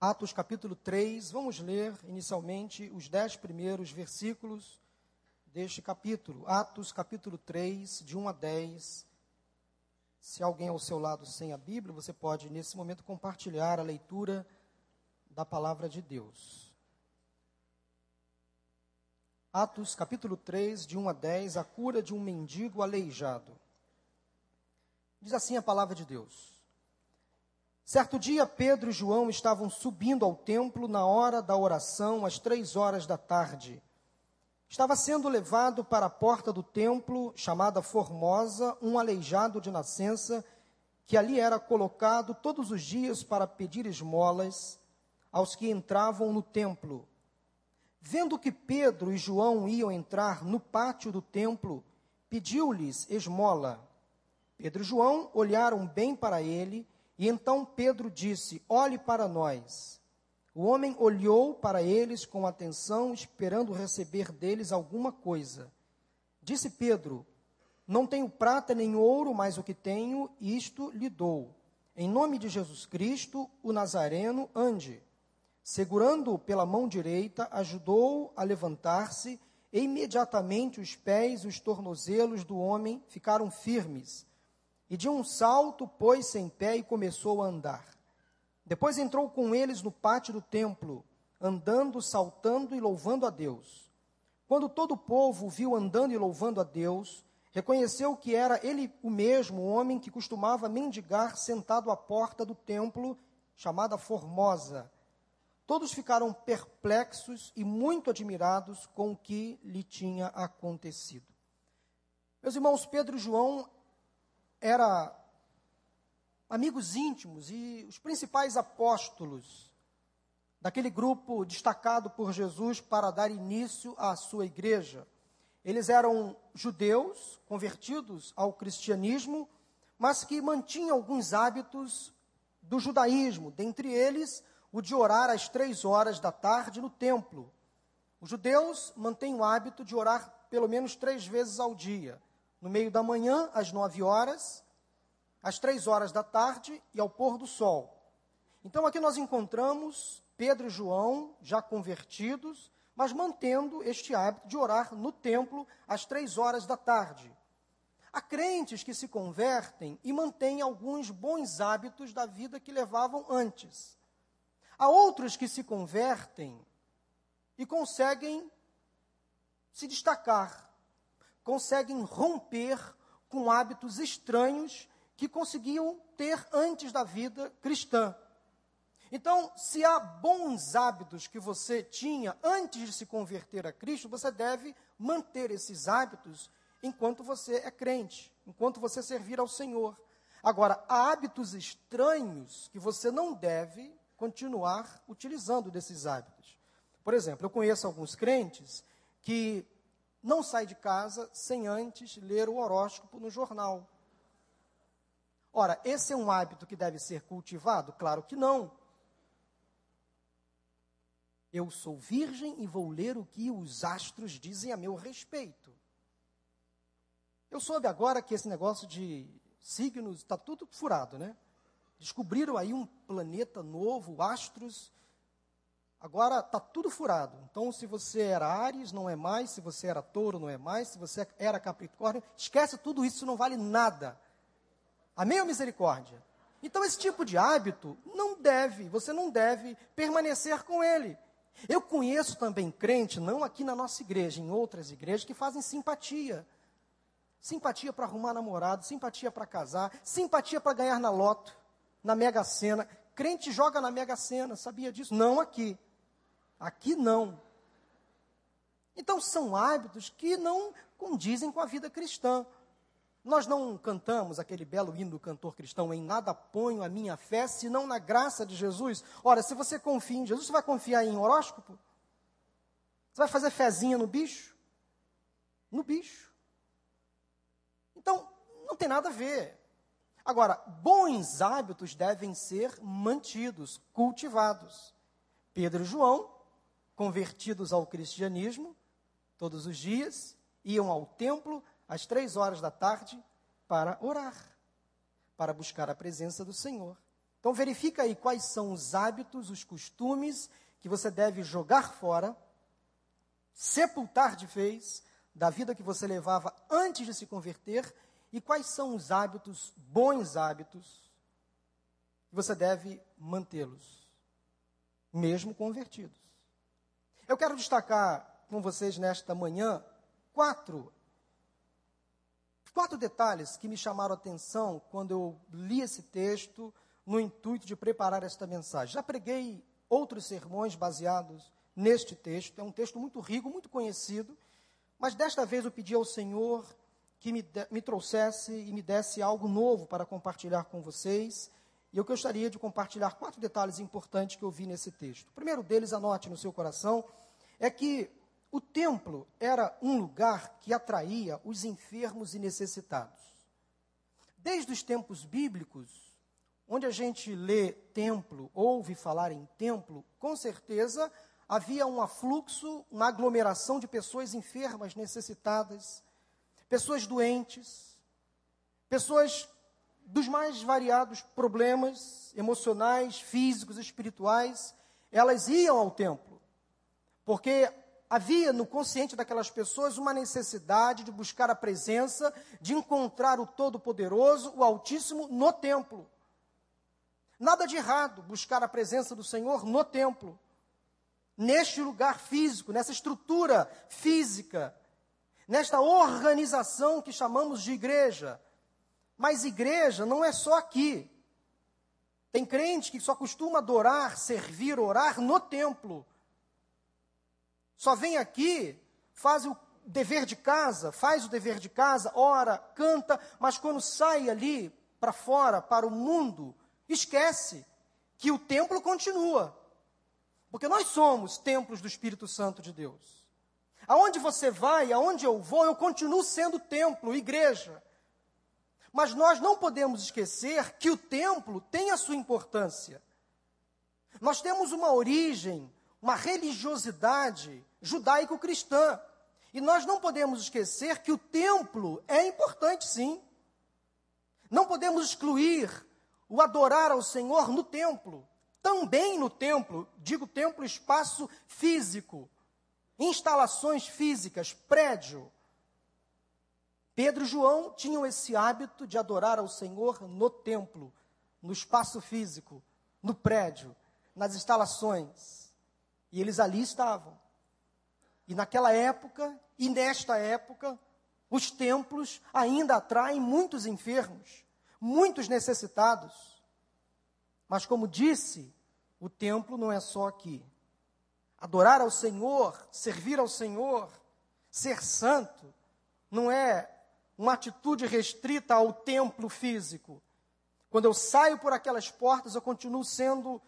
Atos capítulo 3, vamos ler inicialmente os dez primeiros versículos deste capítulo. Atos capítulo 3, de 1 a 10. Se alguém ao seu lado sem a Bíblia, você pode nesse momento compartilhar a leitura da palavra de Deus. Atos capítulo 3, de 1 a 10, a cura de um mendigo aleijado. Diz assim a palavra de Deus. Certo dia, Pedro e João estavam subindo ao templo na hora da oração, às três horas da tarde. Estava sendo levado para a porta do templo, chamada Formosa, um aleijado de nascença, que ali era colocado todos os dias para pedir esmolas aos que entravam no templo. Vendo que Pedro e João iam entrar no pátio do templo, pediu-lhes esmola. Pedro e João olharam bem para ele e então Pedro disse: Olhe para nós. O homem olhou para eles com atenção, esperando receber deles alguma coisa. Disse Pedro: Não tenho prata nem ouro, mas o que tenho, isto lhe dou. Em nome de Jesus Cristo, o Nazareno, ande. Segurando-o pela mão direita, ajudou-o a levantar-se, e imediatamente os pés e os tornozelos do homem ficaram firmes. E de um salto pôs-se em pé e começou a andar. Depois entrou com eles no pátio do templo, andando, saltando e louvando a Deus. Quando todo o povo viu andando e louvando a Deus, reconheceu que era ele o mesmo homem que costumava mendigar sentado à porta do templo, chamada Formosa. Todos ficaram perplexos e muito admirados com o que lhe tinha acontecido. Meus irmãos, Pedro e João era amigos íntimos e os principais apóstolos daquele grupo destacado por Jesus para dar início à sua igreja. Eles eram judeus convertidos ao cristianismo, mas que mantinham alguns hábitos do judaísmo, dentre eles o de orar às três horas da tarde no templo. Os judeus mantêm o hábito de orar pelo menos três vezes ao dia no meio da manhã, às nove horas, às três horas da tarde e ao pôr do sol. Então aqui nós encontramos Pedro e João já convertidos, mas mantendo este hábito de orar no templo às três horas da tarde. Há crentes que se convertem e mantêm alguns bons hábitos da vida que levavam antes. Há outros que se convertem e conseguem se destacar conseguem romper com hábitos estranhos que conseguiam ter antes da vida cristã. Então, se há bons hábitos que você tinha antes de se converter a Cristo, você deve manter esses hábitos enquanto você é crente, enquanto você servir ao Senhor. Agora, há hábitos estranhos que você não deve continuar utilizando desses hábitos. Por exemplo, eu conheço alguns crentes que não sai de casa sem antes ler o horóscopo no jornal. Ora, esse é um hábito que deve ser cultivado? Claro que não. Eu sou virgem e vou ler o que os astros dizem a meu respeito. Eu soube agora que esse negócio de signos está tudo furado, né? Descobriram aí um planeta novo, astros, Agora está tudo furado. Então, se você era Ares, não é mais. Se você era Touro, não é mais. Se você era Capricórnio, esquece tudo isso, não vale nada. Amém ou misericórdia? Então, esse tipo de hábito não deve, você não deve permanecer com ele. Eu conheço também crente, não aqui na nossa igreja, em outras igrejas, que fazem simpatia. Simpatia para arrumar namorado, simpatia para casar, simpatia para ganhar na loto, na Mega Sena. Crente joga na Mega Sena, sabia disso? Não aqui. Aqui não. Então são hábitos que não condizem com a vida cristã. Nós não cantamos aquele belo hino do cantor cristão, em nada ponho a minha fé, senão na graça de Jesus. Ora, se você confia em Jesus, você vai confiar em horóscopo? Você vai fazer fezinha no bicho? No bicho. Então, não tem nada a ver. Agora, bons hábitos devem ser mantidos, cultivados. Pedro e João convertidos ao cristianismo, todos os dias, iam ao templo às três horas da tarde para orar, para buscar a presença do Senhor. Então verifica aí quais são os hábitos, os costumes que você deve jogar fora, sepultar de vez da vida que você levava antes de se converter e quais são os hábitos, bons hábitos, que você deve mantê-los, mesmo convertidos. Eu quero destacar com vocês nesta manhã quatro quatro detalhes que me chamaram a atenção quando eu li esse texto no intuito de preparar esta mensagem. Já preguei outros sermões baseados neste texto, é um texto muito rico, muito conhecido, mas desta vez eu pedi ao Senhor que me, de, me trouxesse e me desse algo novo para compartilhar com vocês. E eu gostaria de compartilhar quatro detalhes importantes que eu vi nesse texto. O primeiro deles, anote no seu coração, é que o templo era um lugar que atraía os enfermos e necessitados. Desde os tempos bíblicos, onde a gente lê templo, ouve falar em templo, com certeza havia um afluxo, uma aglomeração de pessoas enfermas, necessitadas, pessoas doentes, pessoas dos mais variados problemas emocionais, físicos, espirituais, elas iam ao templo, porque havia no consciente daquelas pessoas uma necessidade de buscar a presença, de encontrar o Todo-Poderoso, o Altíssimo, no templo. Nada de errado buscar a presença do Senhor no templo, neste lugar físico, nessa estrutura física, nesta organização que chamamos de igreja. Mas igreja não é só aqui. Tem crente que só costuma adorar, servir, orar no templo. Só vem aqui, faz o dever de casa, faz o dever de casa, ora, canta, mas quando sai ali para fora, para o mundo, esquece que o templo continua. Porque nós somos templos do Espírito Santo de Deus. Aonde você vai, aonde eu vou, eu continuo sendo templo, igreja. Mas nós não podemos esquecer que o templo tem a sua importância. Nós temos uma origem, uma religiosidade judaico-cristã. E nós não podemos esquecer que o templo é importante, sim. Não podemos excluir o adorar ao Senhor no templo, também no templo, digo templo, espaço físico, instalações físicas, prédio. Pedro e João tinham esse hábito de adorar ao Senhor no templo, no espaço físico, no prédio, nas instalações. E eles ali estavam. E naquela época, e nesta época, os templos ainda atraem muitos enfermos muitos necessitados. Mas, como disse, o templo não é só aqui. Adorar ao Senhor, servir ao Senhor, ser santo, não é uma atitude restrita ao templo físico. Quando eu saio por aquelas portas, eu continuo sendo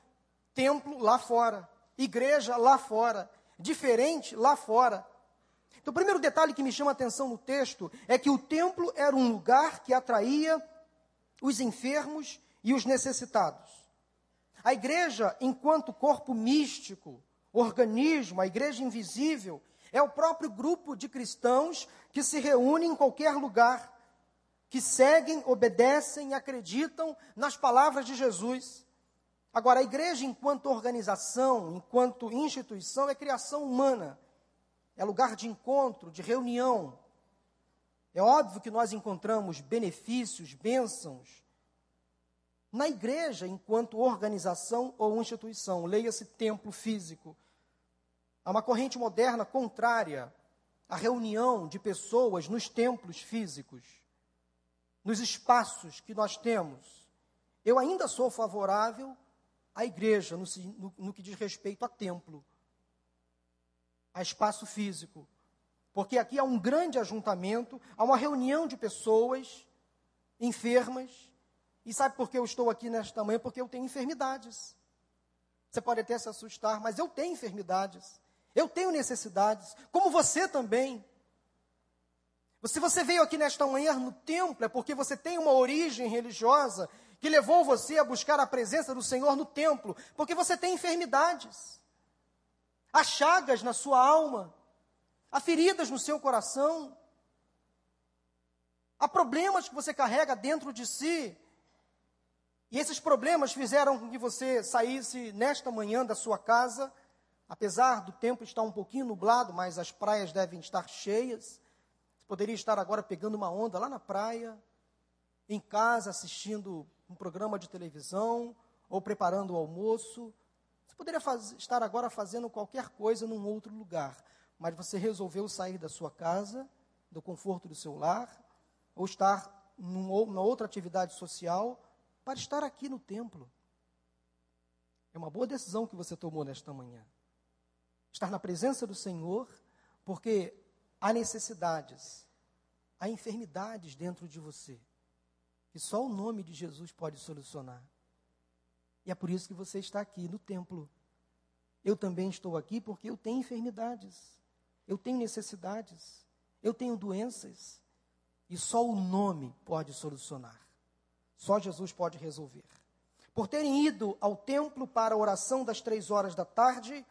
templo lá fora, igreja lá fora, diferente lá fora. Então, o primeiro detalhe que me chama a atenção no texto é que o templo era um lugar que atraía os enfermos e os necessitados. A igreja, enquanto corpo místico, organismo, a igreja invisível, é o próprio grupo de cristãos que se reúne em qualquer lugar, que seguem, obedecem e acreditam nas palavras de Jesus. Agora, a igreja, enquanto organização, enquanto instituição, é criação humana, é lugar de encontro, de reunião, é óbvio que nós encontramos benefícios, bênçãos na igreja enquanto organização ou instituição, leia-se templo físico. Há uma corrente moderna contrária à reunião de pessoas nos templos físicos, nos espaços que nós temos. Eu ainda sou favorável à igreja no, no, no que diz respeito a templo, a espaço físico. Porque aqui há um grande ajuntamento, há uma reunião de pessoas enfermas. E sabe por que eu estou aqui nesta manhã? Porque eu tenho enfermidades. Você pode até se assustar, mas eu tenho enfermidades. Eu tenho necessidades, como você também. Se você veio aqui nesta manhã no templo, é porque você tem uma origem religiosa que levou você a buscar a presença do Senhor no templo, porque você tem enfermidades. Há chagas na sua alma, Há feridas no seu coração. Há problemas que você carrega dentro de si. E esses problemas fizeram com que você saísse nesta manhã da sua casa, apesar do tempo estar um pouquinho nublado, mas as praias devem estar cheias. Você poderia estar agora pegando uma onda lá na praia, em casa assistindo um programa de televisão ou preparando o almoço. Você poderia faz, estar agora fazendo qualquer coisa num outro lugar, mas você resolveu sair da sua casa, do conforto do seu lar, ou estar numa outra atividade social para estar aqui no templo. É uma boa decisão que você tomou nesta manhã. Estar na presença do Senhor, porque há necessidades, há enfermidades dentro de você, que só o nome de Jesus pode solucionar. E é por isso que você está aqui no templo. Eu também estou aqui porque eu tenho enfermidades, eu tenho necessidades, eu tenho doenças, e só o nome pode solucionar. Só Jesus pode resolver. Por terem ido ao templo para a oração das três horas da tarde,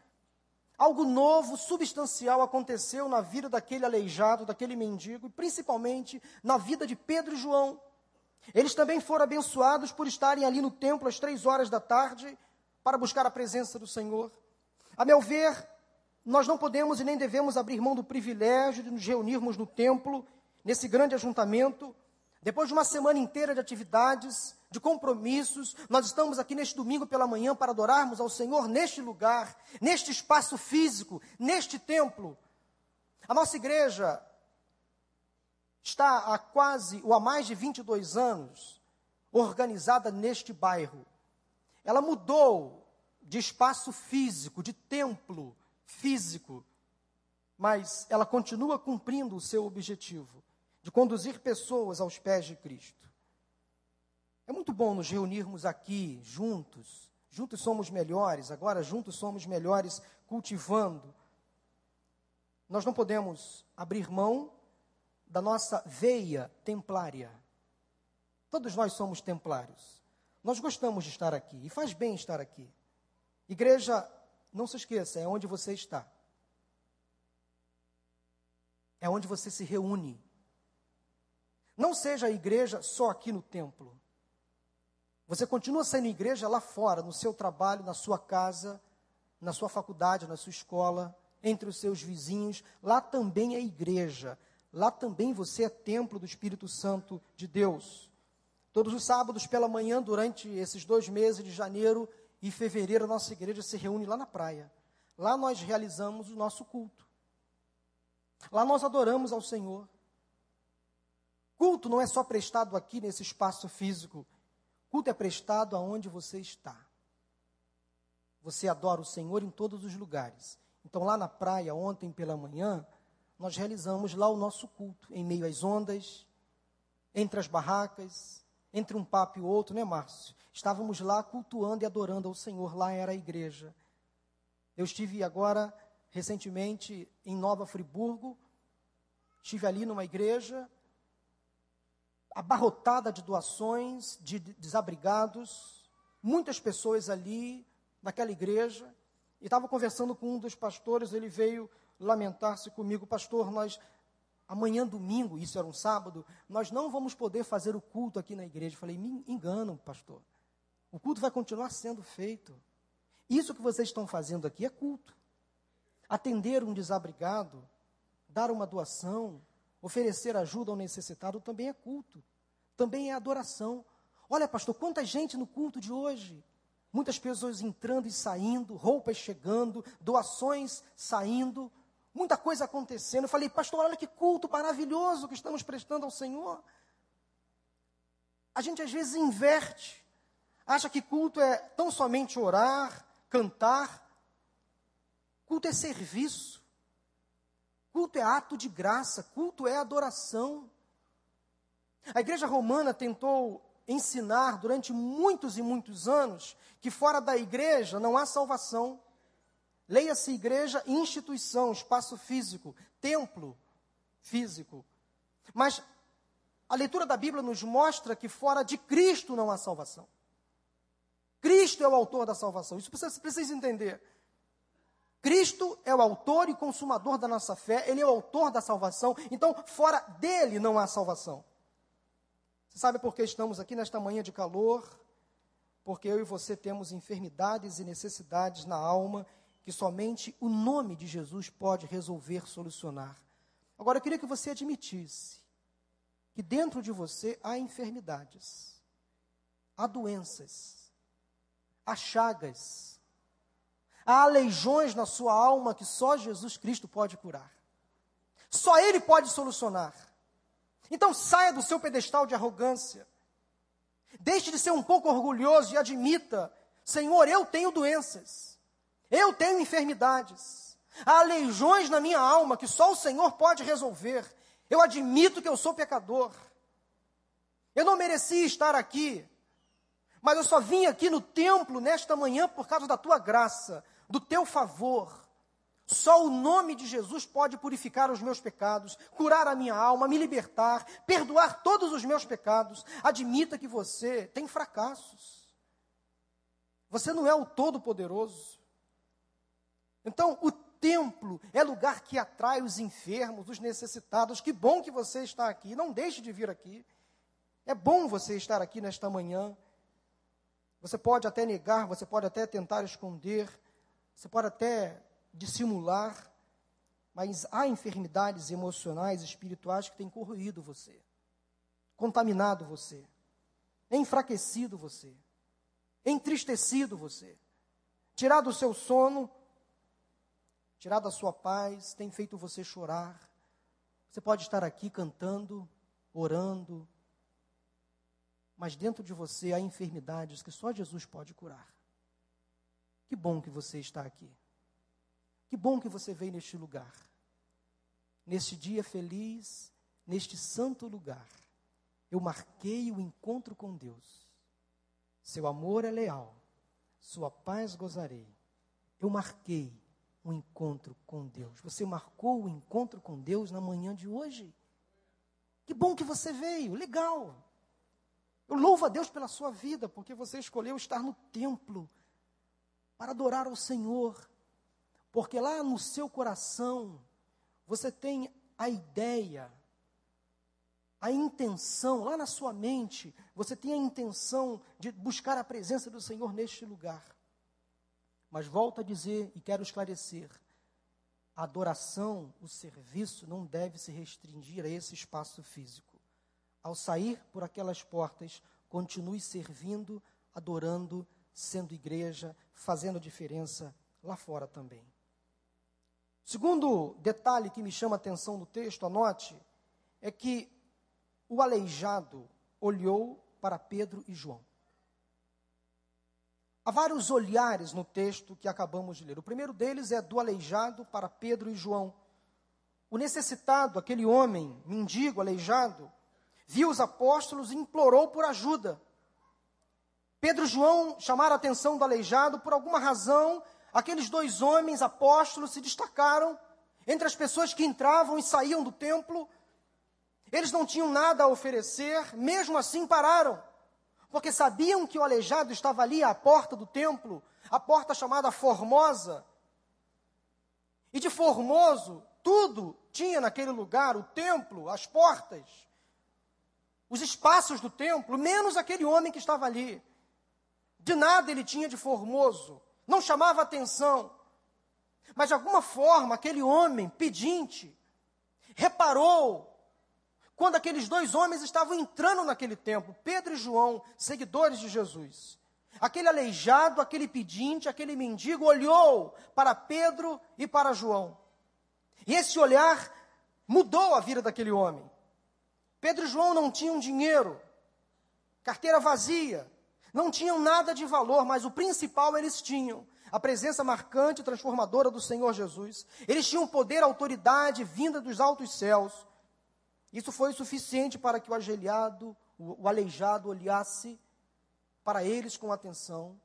algo novo, substancial aconteceu na vida daquele aleijado, daquele mendigo, e principalmente na vida de Pedro e João. Eles também foram abençoados por estarem ali no templo às três horas da tarde para buscar a presença do Senhor. A meu ver, nós não podemos e nem devemos abrir mão do privilégio de nos reunirmos no templo, nesse grande ajuntamento, depois de uma semana inteira de atividades, de compromissos, nós estamos aqui neste domingo pela manhã para adorarmos ao Senhor neste lugar, neste espaço físico, neste templo. A nossa igreja está há quase, ou há mais de 22 anos, organizada neste bairro. Ela mudou de espaço físico, de templo físico, mas ela continua cumprindo o seu objetivo de conduzir pessoas aos pés de Cristo. É muito bom nos reunirmos aqui juntos. Juntos somos melhores, agora juntos somos melhores cultivando. Nós não podemos abrir mão da nossa veia templária. Todos nós somos templários. Nós gostamos de estar aqui e faz bem estar aqui. Igreja, não se esqueça, é onde você está. É onde você se reúne não seja a igreja só aqui no templo. Você continua sendo igreja lá fora, no seu trabalho, na sua casa, na sua faculdade, na sua escola, entre os seus vizinhos. Lá também é igreja. Lá também você é templo do Espírito Santo de Deus. Todos os sábados pela manhã, durante esses dois meses de janeiro e fevereiro, a nossa igreja se reúne lá na praia. Lá nós realizamos o nosso culto. Lá nós adoramos ao Senhor. Culto não é só prestado aqui nesse espaço físico. Culto é prestado aonde você está. Você adora o Senhor em todos os lugares. Então, lá na praia, ontem pela manhã, nós realizamos lá o nosso culto, em meio às ondas, entre as barracas, entre um papo e outro, né, Márcio? Estávamos lá cultuando e adorando ao Senhor, lá era a igreja. Eu estive agora, recentemente, em Nova Friburgo, estive ali numa igreja, abarrotada de doações, de desabrigados, muitas pessoas ali, naquela igreja. E estava conversando com um dos pastores, ele veio lamentar-se comigo, pastor, nós amanhã domingo, isso era um sábado, nós não vamos poder fazer o culto aqui na igreja. Eu falei, me enganam, pastor. O culto vai continuar sendo feito. Isso que vocês estão fazendo aqui é culto. Atender um desabrigado, dar uma doação, Oferecer ajuda ao necessitado também é culto, também é adoração. Olha, pastor, quanta gente no culto de hoje. Muitas pessoas entrando e saindo, roupas chegando, doações saindo, muita coisa acontecendo. Eu falei, pastor, olha que culto maravilhoso que estamos prestando ao Senhor. A gente às vezes inverte, acha que culto é tão somente orar, cantar. Culto é serviço. Culto é ato de graça, culto é adoração. A igreja romana tentou ensinar durante muitos e muitos anos que fora da igreja não há salvação. Leia-se igreja, instituição, espaço físico, templo físico. Mas a leitura da Bíblia nos mostra que fora de Cristo não há salvação. Cristo é o autor da salvação. Isso você precisa entender. Cristo é o autor e consumador da nossa fé, ele é o autor da salvação, então fora dele não há salvação. Você sabe por que estamos aqui nesta manhã de calor, porque eu e você temos enfermidades e necessidades na alma que somente o nome de Jesus pode resolver, solucionar. Agora, eu queria que você admitisse que dentro de você há enfermidades, há doenças, há chagas, há aleijões na sua alma que só Jesus Cristo pode curar. Só Ele pode solucionar. Então saia do seu pedestal de arrogância. Deixe de ser um pouco orgulhoso e admita: Senhor, eu tenho doenças, eu tenho enfermidades, há legiões na minha alma que só o Senhor pode resolver. Eu admito que eu sou pecador. Eu não merecia estar aqui, mas eu só vim aqui no templo nesta manhã por causa da tua graça, do teu favor. Só o nome de Jesus pode purificar os meus pecados, curar a minha alma, me libertar, perdoar todos os meus pecados. Admita que você tem fracassos. Você não é o todo-poderoso. Então, o templo é lugar que atrai os enfermos, os necessitados. Que bom que você está aqui. Não deixe de vir aqui. É bom você estar aqui nesta manhã. Você pode até negar, você pode até tentar esconder, você pode até dissimular, mas há enfermidades emocionais, espirituais que têm corroído você, contaminado você, enfraquecido você, entristecido você, tirado o seu sono, tirado a sua paz, tem feito você chorar. Você pode estar aqui cantando, orando, mas dentro de você há enfermidades que só Jesus pode curar. Que bom que você está aqui. Que bom que você veio neste lugar. Neste dia feliz, neste santo lugar, eu marquei o encontro com Deus. Seu amor é leal, sua paz gozarei. Eu marquei o encontro com Deus. Você marcou o encontro com Deus na manhã de hoje? Que bom que você veio, legal. Eu louvo a Deus pela sua vida, porque você escolheu estar no templo para adorar ao Senhor, porque lá no seu coração você tem a ideia, a intenção, lá na sua mente, você tem a intenção de buscar a presença do Senhor neste lugar. Mas volto a dizer e quero esclarecer: a adoração, o serviço não deve se restringir a esse espaço físico. Ao sair por aquelas portas, continue servindo, adorando, sendo igreja, fazendo diferença lá fora também. Segundo detalhe que me chama a atenção no texto, anote, é que o aleijado olhou para Pedro e João. Há vários olhares no texto que acabamos de ler. O primeiro deles é do aleijado para Pedro e João. O necessitado, aquele homem, mendigo, aleijado, viu os apóstolos e implorou por ajuda. Pedro e João chamaram a atenção do aleijado por alguma razão aqueles dois homens apóstolos se destacaram entre as pessoas que entravam e saíam do templo. Eles não tinham nada a oferecer, mesmo assim pararam, porque sabiam que o aleijado estava ali à porta do templo, a porta chamada Formosa. E de Formoso, tudo tinha naquele lugar: o templo, as portas, os espaços do templo, menos aquele homem que estava ali. De nada ele tinha de Formoso não chamava atenção. Mas de alguma forma, aquele homem pedinte reparou quando aqueles dois homens estavam entrando naquele templo, Pedro e João, seguidores de Jesus. Aquele aleijado, aquele pedinte, aquele mendigo olhou para Pedro e para João. E esse olhar mudou a vida daquele homem. Pedro e João não tinham dinheiro, carteira vazia, não tinham nada de valor, mas o principal eles tinham. A presença marcante e transformadora do Senhor Jesus. Eles tinham poder, autoridade vinda dos altos céus. Isso foi suficiente para que o ajoelhado, o, o aleijado, olhasse para eles com atenção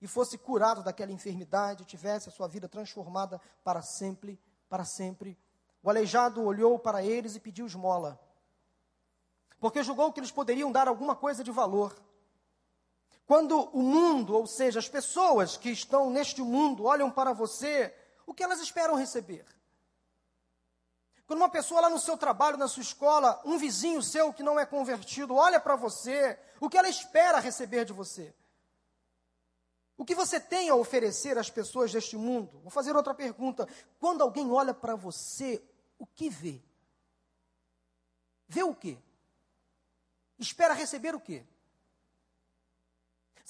e fosse curado daquela enfermidade, tivesse a sua vida transformada para sempre, para sempre. O aleijado olhou para eles e pediu esmola, porque julgou que eles poderiam dar alguma coisa de valor. Quando o mundo, ou seja, as pessoas que estão neste mundo, olham para você, o que elas esperam receber? Quando uma pessoa lá no seu trabalho, na sua escola, um vizinho seu que não é convertido, olha para você, o que ela espera receber de você? que você tem a oferecer às pessoas deste mundo? Vou fazer outra pergunta. Quando alguém olha para você, o que vê? Vê o quê? Espera receber o quê?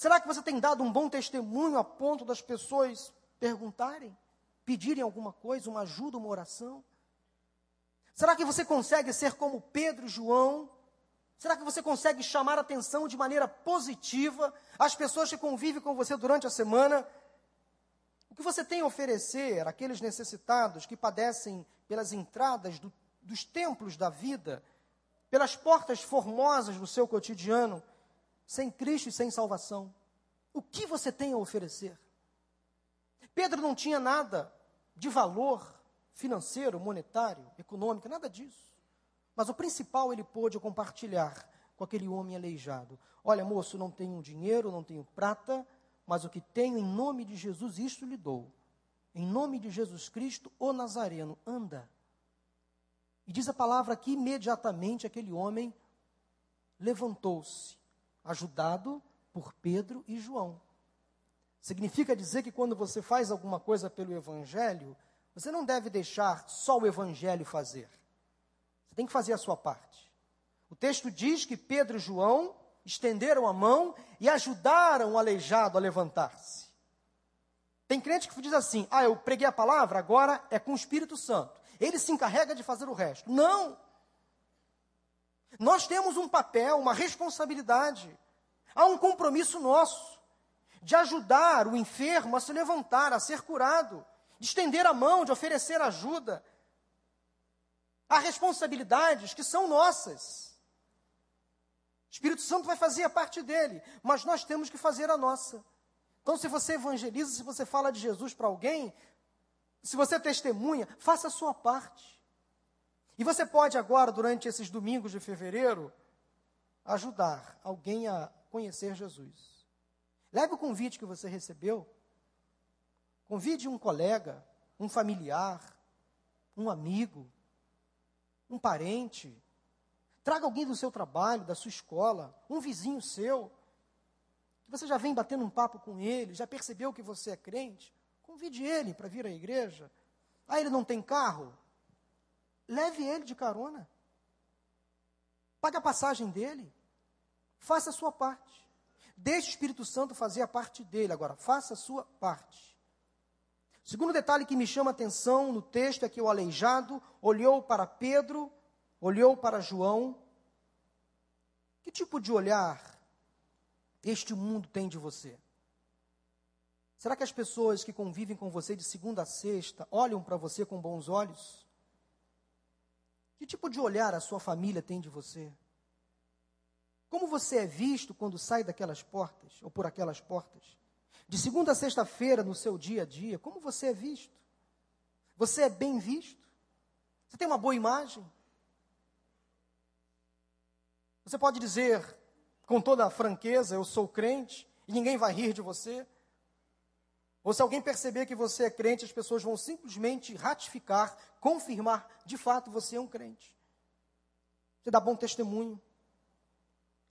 Será que você tem dado um bom testemunho a ponto das pessoas perguntarem, pedirem alguma coisa, uma ajuda, uma oração? Será que você consegue ser como Pedro e João? Será que você consegue chamar atenção de maneira positiva às pessoas que convivem com você durante a semana? O que você tem a oferecer àqueles necessitados que padecem pelas entradas do, dos templos da vida, pelas portas formosas do seu cotidiano, sem Cristo e sem salvação? O que você tem a oferecer? Pedro não tinha nada de valor financeiro, monetário, econômico, nada disso. Mas o principal ele pôde compartilhar com aquele homem aleijado. Olha, moço, não tenho dinheiro, não tenho prata, mas o que tenho em nome de Jesus, isto lhe dou. Em nome de Jesus Cristo, o Nazareno, anda. E diz a palavra que imediatamente aquele homem levantou-se, ajudado por Pedro e João. Significa dizer que quando você faz alguma coisa pelo Evangelho, você não deve deixar só o Evangelho fazer. Você tem que fazer a sua parte. O texto diz que Pedro e João estenderam a mão e ajudaram o aleijado a levantar-se. Tem crente que diz assim: ah, eu preguei a palavra, agora é com o Espírito Santo. Ele se encarrega de fazer o resto. Não! Nós temos um papel, uma responsabilidade. Há um compromisso nosso de ajudar o enfermo a se levantar, a ser curado de estender a mão, de oferecer ajuda. Há responsabilidades que são nossas. O Espírito Santo vai fazer a parte dele, mas nós temos que fazer a nossa. Então, se você evangeliza, se você fala de Jesus para alguém, se você testemunha, faça a sua parte. E você pode agora, durante esses domingos de fevereiro, ajudar alguém a conhecer Jesus. Leve o convite que você recebeu Convide um colega, um familiar, um amigo, um parente. Traga alguém do seu trabalho, da sua escola, um vizinho seu, que você já vem batendo um papo com ele, já percebeu que você é crente. Convide ele para vir à igreja. Ah, ele não tem carro? Leve ele de carona. Pague a passagem dele. Faça a sua parte. Deixe o Espírito Santo fazer a parte dele. Agora, faça a sua parte. Segundo detalhe que me chama a atenção no texto é que o aleijado olhou para Pedro, olhou para João. Que tipo de olhar este mundo tem de você? Será que as pessoas que convivem com você de segunda a sexta olham para você com bons olhos? Que tipo de olhar a sua família tem de você? Como você é visto quando sai daquelas portas ou por aquelas portas? de segunda a sexta-feira no seu dia a dia, como você é visto? Você é bem visto? Você tem uma boa imagem? Você pode dizer com toda a franqueza: Eu sou crente, e ninguém vai rir de você? Ou se alguém perceber que você é crente, as pessoas vão simplesmente ratificar, confirmar, de fato você é um crente. Você dá bom testemunho.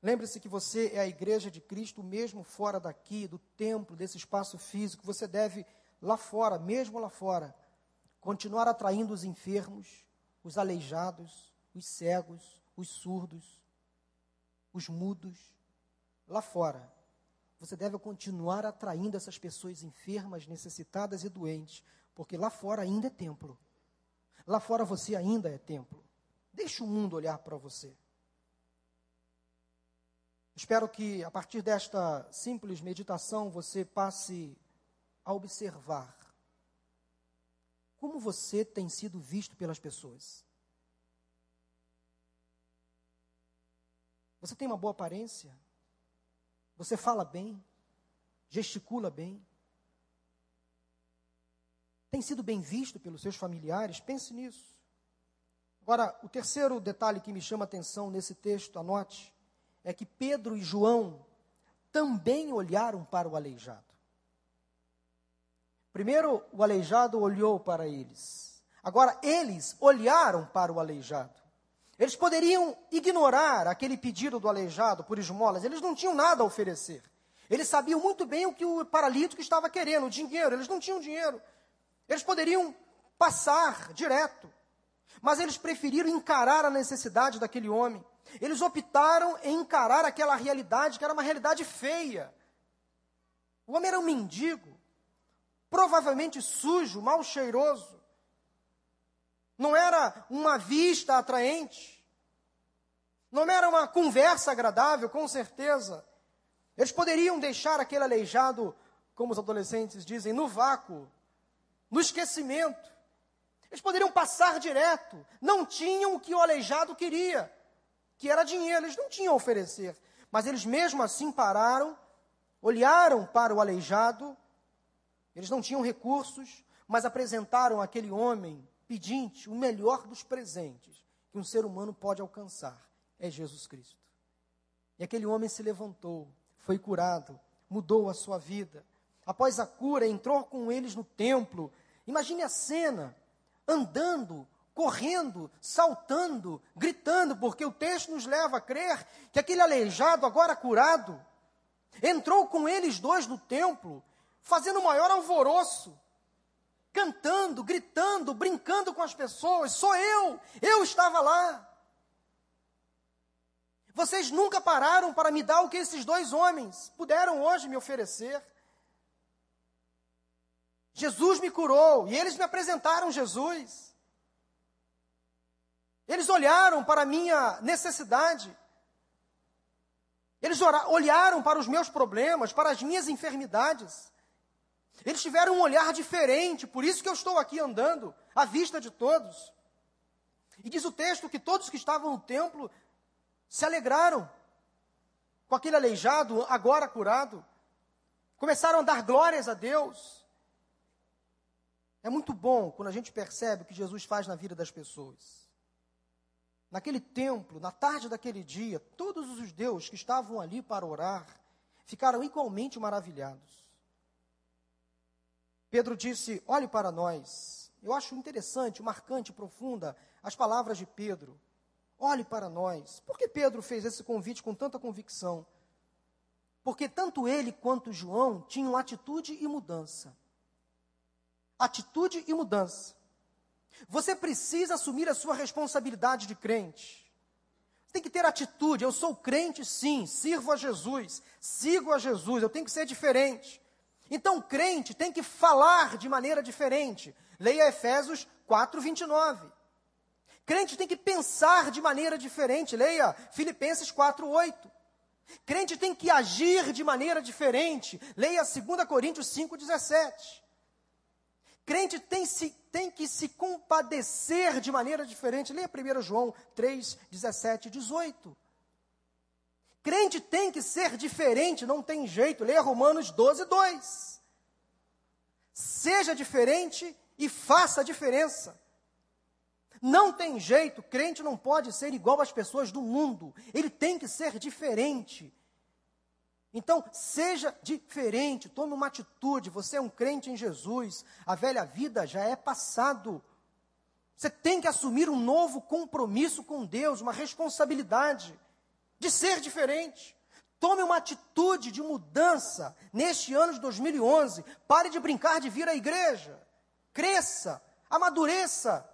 Lembre-se que você é a igreja de Cristo, mesmo fora daqui, do templo, desse espaço físico. Você deve, lá fora, mesmo lá fora, continuar atraindo os enfermos, os aleijados, os cegos, os surdos, os mudos. Lá fora, você deve continuar atraindo essas pessoas enfermas, necessitadas e doentes, porque lá fora ainda é templo. Lá fora você ainda é templo. Deixe o mundo olhar para você. Espero que a partir desta simples meditação você passe a observar como você tem sido visto pelas pessoas. Você tem uma boa aparência? Você fala bem? Gesticula bem? Tem sido bem visto pelos seus familiares? Pense nisso. Agora, o terceiro detalhe que me chama a atenção nesse texto, anote é que Pedro e João também olharam para o aleijado. Primeiro, o aleijado olhou para eles. Agora, eles olharam para o aleijado. Eles poderiam ignorar aquele pedido do aleijado por esmolas, eles não tinham nada a oferecer. Eles sabiam muito bem o que o paralítico estava querendo, o dinheiro. Eles não tinham dinheiro. Eles poderiam passar direto. Mas eles preferiram encarar a necessidade daquele homem. Eles optaram em encarar aquela realidade que era uma realidade feia. O homem era um mendigo, provavelmente sujo, mal cheiroso. Não era uma vista atraente. Não era uma conversa agradável, com certeza. Eles poderiam deixar aquele aleijado, como os adolescentes dizem, no vácuo, no esquecimento. Eles poderiam passar direto. Não tinham o que o aleijado queria, que era dinheiro. Eles não tinham a oferecer. Mas eles mesmo assim pararam, olharam para o aleijado. Eles não tinham recursos, mas apresentaram àquele homem pedinte o melhor dos presentes que um ser humano pode alcançar: é Jesus Cristo. E aquele homem se levantou, foi curado, mudou a sua vida. Após a cura, entrou com eles no templo. Imagine a cena, andando, correndo, saltando, gritando, porque o texto nos leva a crer que aquele aleijado, agora curado, entrou com eles dois no templo, fazendo o maior alvoroço, cantando, gritando, brincando com as pessoas. Sou eu, eu estava lá. Vocês nunca pararam para me dar o que esses dois homens puderam hoje me oferecer. Jesus me curou e eles me apresentaram Jesus. Eles olharam para a minha necessidade. Eles olharam para os meus problemas, para as minhas enfermidades. Eles tiveram um olhar diferente, por isso que eu estou aqui andando, à vista de todos. E diz o texto que todos que estavam no templo se alegraram com aquele aleijado agora curado. Começaram a dar glórias a Deus. É muito bom quando a gente percebe o que Jesus faz na vida das pessoas. Naquele templo, na tarde daquele dia, todos os judeus que estavam ali para orar ficaram igualmente maravilhados. Pedro disse: Olhe para nós. Eu acho interessante, marcante, profunda as palavras de Pedro olhe para nós. Por que Pedro fez esse convite com tanta convicção? Porque tanto ele quanto João tinham atitude e mudança. Atitude e mudança. Você precisa assumir a sua responsabilidade de crente. Você tem que ter atitude. Eu sou crente, sim, sirvo a Jesus, sigo a Jesus, eu tenho que ser diferente. Então, crente tem que falar de maneira diferente. Leia Efésios 4, 29. Crente tem que pensar de maneira diferente. Leia Filipenses 4:8. Crente tem que agir de maneira diferente. Leia 2 Coríntios 5:17. Crente tem, se, tem que se compadecer de maneira diferente. Leia 1 João 3, 17 e 18. Crente tem que ser diferente, não tem jeito. Leia Romanos 12, 2. Seja diferente e faça a diferença. Não tem jeito, crente não pode ser igual às pessoas do mundo. Ele tem que ser diferente. Então, seja diferente, tome uma atitude. Você é um crente em Jesus, a velha vida já é passado. Você tem que assumir um novo compromisso com Deus, uma responsabilidade de ser diferente. Tome uma atitude de mudança neste ano de 2011. Pare de brincar de vir à igreja. Cresça, amadureça,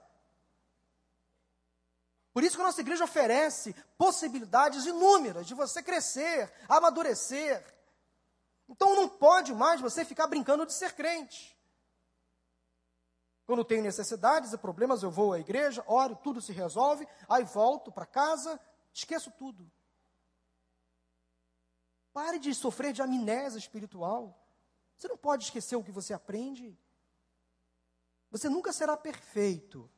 por isso que a nossa igreja oferece possibilidades inúmeras de você crescer, amadurecer. Então não pode mais você ficar brincando de ser crente. Quando tenho necessidades e problemas, eu vou à igreja, oro, tudo se resolve, aí volto para casa, esqueço tudo. Pare de sofrer de amnésia espiritual. Você não pode esquecer o que você aprende. Você nunca será perfeito.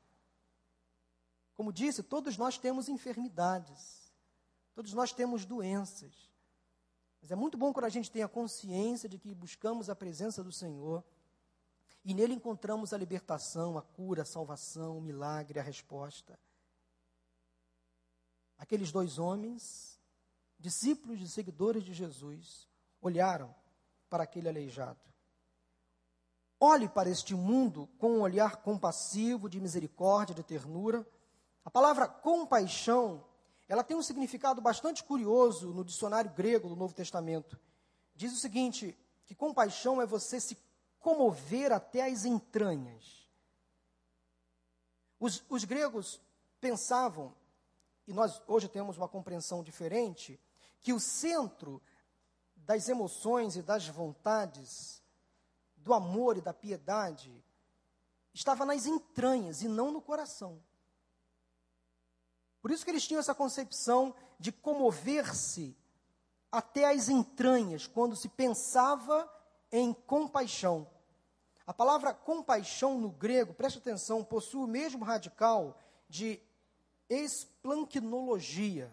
Como disse, todos nós temos enfermidades, todos nós temos doenças. Mas é muito bom quando a gente tem a consciência de que buscamos a presença do Senhor e nele encontramos a libertação, a cura, a salvação, o milagre, a resposta. Aqueles dois homens, discípulos e seguidores de Jesus, olharam para aquele aleijado. Olhe para este mundo com um olhar compassivo, de misericórdia, de ternura a palavra compaixão, ela tem um significado bastante curioso no dicionário grego do Novo Testamento. diz o seguinte: que compaixão é você se comover até as entranhas. Os, os gregos pensavam, e nós hoje temos uma compreensão diferente, que o centro das emoções e das vontades, do amor e da piedade, estava nas entranhas e não no coração. Por isso que eles tinham essa concepção de comover-se até as entranhas, quando se pensava em compaixão. A palavra compaixão no grego, preste atenção, possui o mesmo radical de esplanquinologia,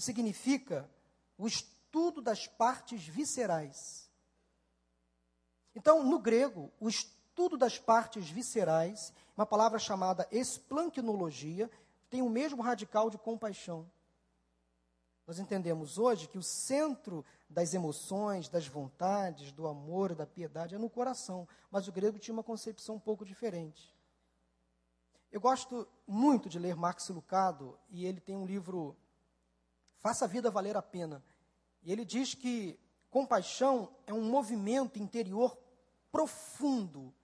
que significa o estudo das partes viscerais. Então, no grego, o estudo das partes viscerais, uma palavra chamada esplanquinologia, tem o mesmo radical de compaixão. Nós entendemos hoje que o centro das emoções, das vontades, do amor, da piedade é no coração, mas o grego tinha uma concepção um pouco diferente. Eu gosto muito de ler Max Lucado e ele tem um livro Faça a Vida Valer a Pena. E ele diz que compaixão é um movimento interior profundo.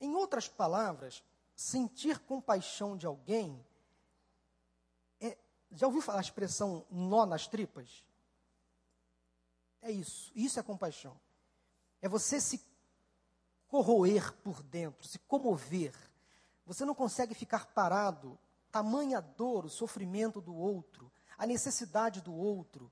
Em outras palavras, sentir compaixão de alguém é, já ouviu falar a expressão nó nas tripas? É isso, isso é compaixão. É você se corroer por dentro, se comover. Você não consegue ficar parado, tamanha dor, o sofrimento do outro, a necessidade do outro.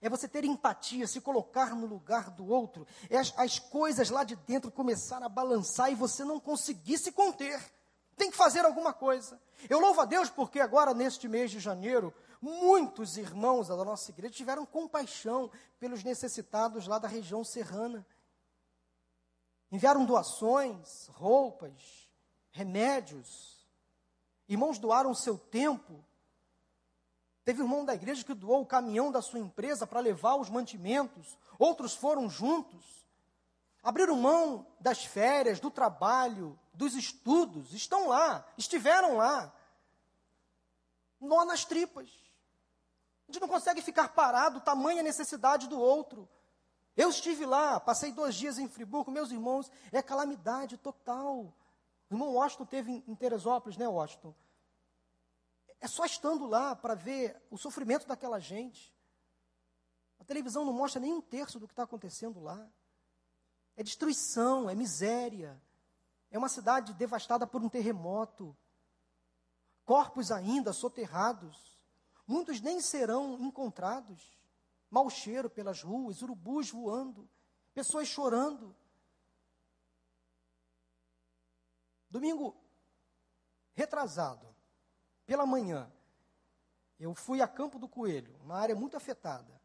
É você ter empatia, se colocar no lugar do outro. É as, as coisas lá de dentro começarem a balançar e você não conseguir se conter. Tem que fazer alguma coisa. Eu louvo a Deus porque agora, neste mês de janeiro, muitos irmãos da nossa igreja tiveram compaixão pelos necessitados lá da região serrana. Enviaram doações, roupas, remédios. Irmãos doaram seu tempo. Teve irmão da igreja que doou o caminhão da sua empresa para levar os mantimentos. Outros foram juntos. Abriram mão das férias, do trabalho, dos estudos, estão lá, estiveram lá. Nó nas tripas. A gente não consegue ficar parado, tamanha necessidade do outro. Eu estive lá, passei dois dias em Friburgo, meus irmãos, é calamidade total. O irmão Washington teve em Teresópolis, né, Washington? É só estando lá para ver o sofrimento daquela gente. A televisão não mostra nem um terço do que está acontecendo lá. É destruição, é miséria. É uma cidade devastada por um terremoto. Corpos ainda soterrados. Muitos nem serão encontrados. Mau cheiro pelas ruas, urubus voando, pessoas chorando. Domingo retrasado, pela manhã, eu fui a Campo do Coelho, uma área muito afetada.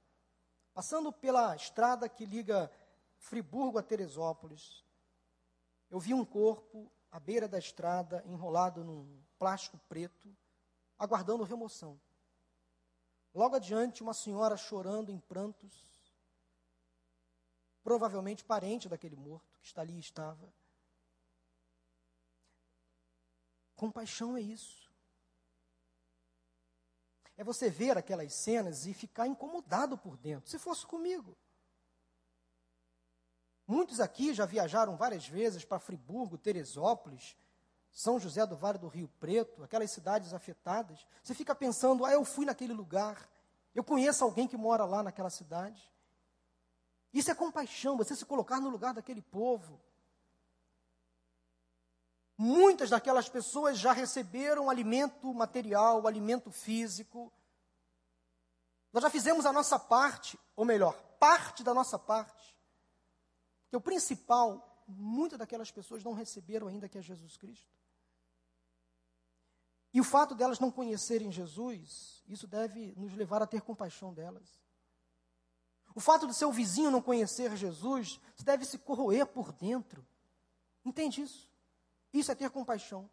Passando pela estrada que liga Friburgo a Teresópolis, eu vi um corpo à beira da estrada, enrolado num plástico preto, aguardando remoção. Logo adiante, uma senhora chorando em prantos, provavelmente parente daquele morto que está ali estava. Compaixão é isso. É você ver aquelas cenas e ficar incomodado por dentro. Se fosse comigo. Muitos aqui já viajaram várias vezes para Friburgo, Teresópolis, São José do Vale do Rio Preto, aquelas cidades afetadas. Você fica pensando, ah, eu fui naquele lugar, eu conheço alguém que mora lá naquela cidade. Isso é compaixão, você se colocar no lugar daquele povo. Muitas daquelas pessoas já receberam alimento material, alimento físico. Nós já fizemos a nossa parte, ou melhor, parte da nossa parte. Que o principal, muitas daquelas pessoas não receberam ainda que é Jesus Cristo. E o fato delas não conhecerem Jesus, isso deve nos levar a ter compaixão delas. O fato do seu vizinho não conhecer Jesus, deve se corroer por dentro. Entende isso? Isso é ter compaixão.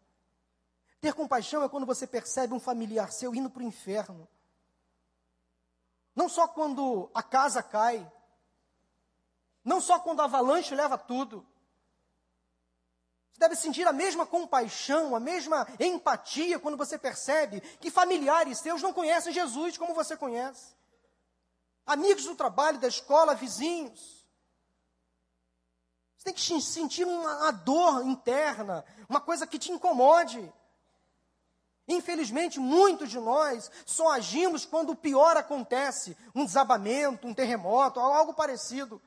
Ter compaixão é quando você percebe um familiar seu indo para o inferno. Não só quando a casa cai, não só quando a avalanche leva tudo. Você deve sentir a mesma compaixão, a mesma empatia quando você percebe que familiares seus não conhecem Jesus como você conhece. amigos do trabalho, da escola, vizinhos. Você tem que sentir uma dor interna, uma coisa que te incomode. Infelizmente, muitos de nós só agimos quando o pior acontece um desabamento, um terremoto, algo parecido.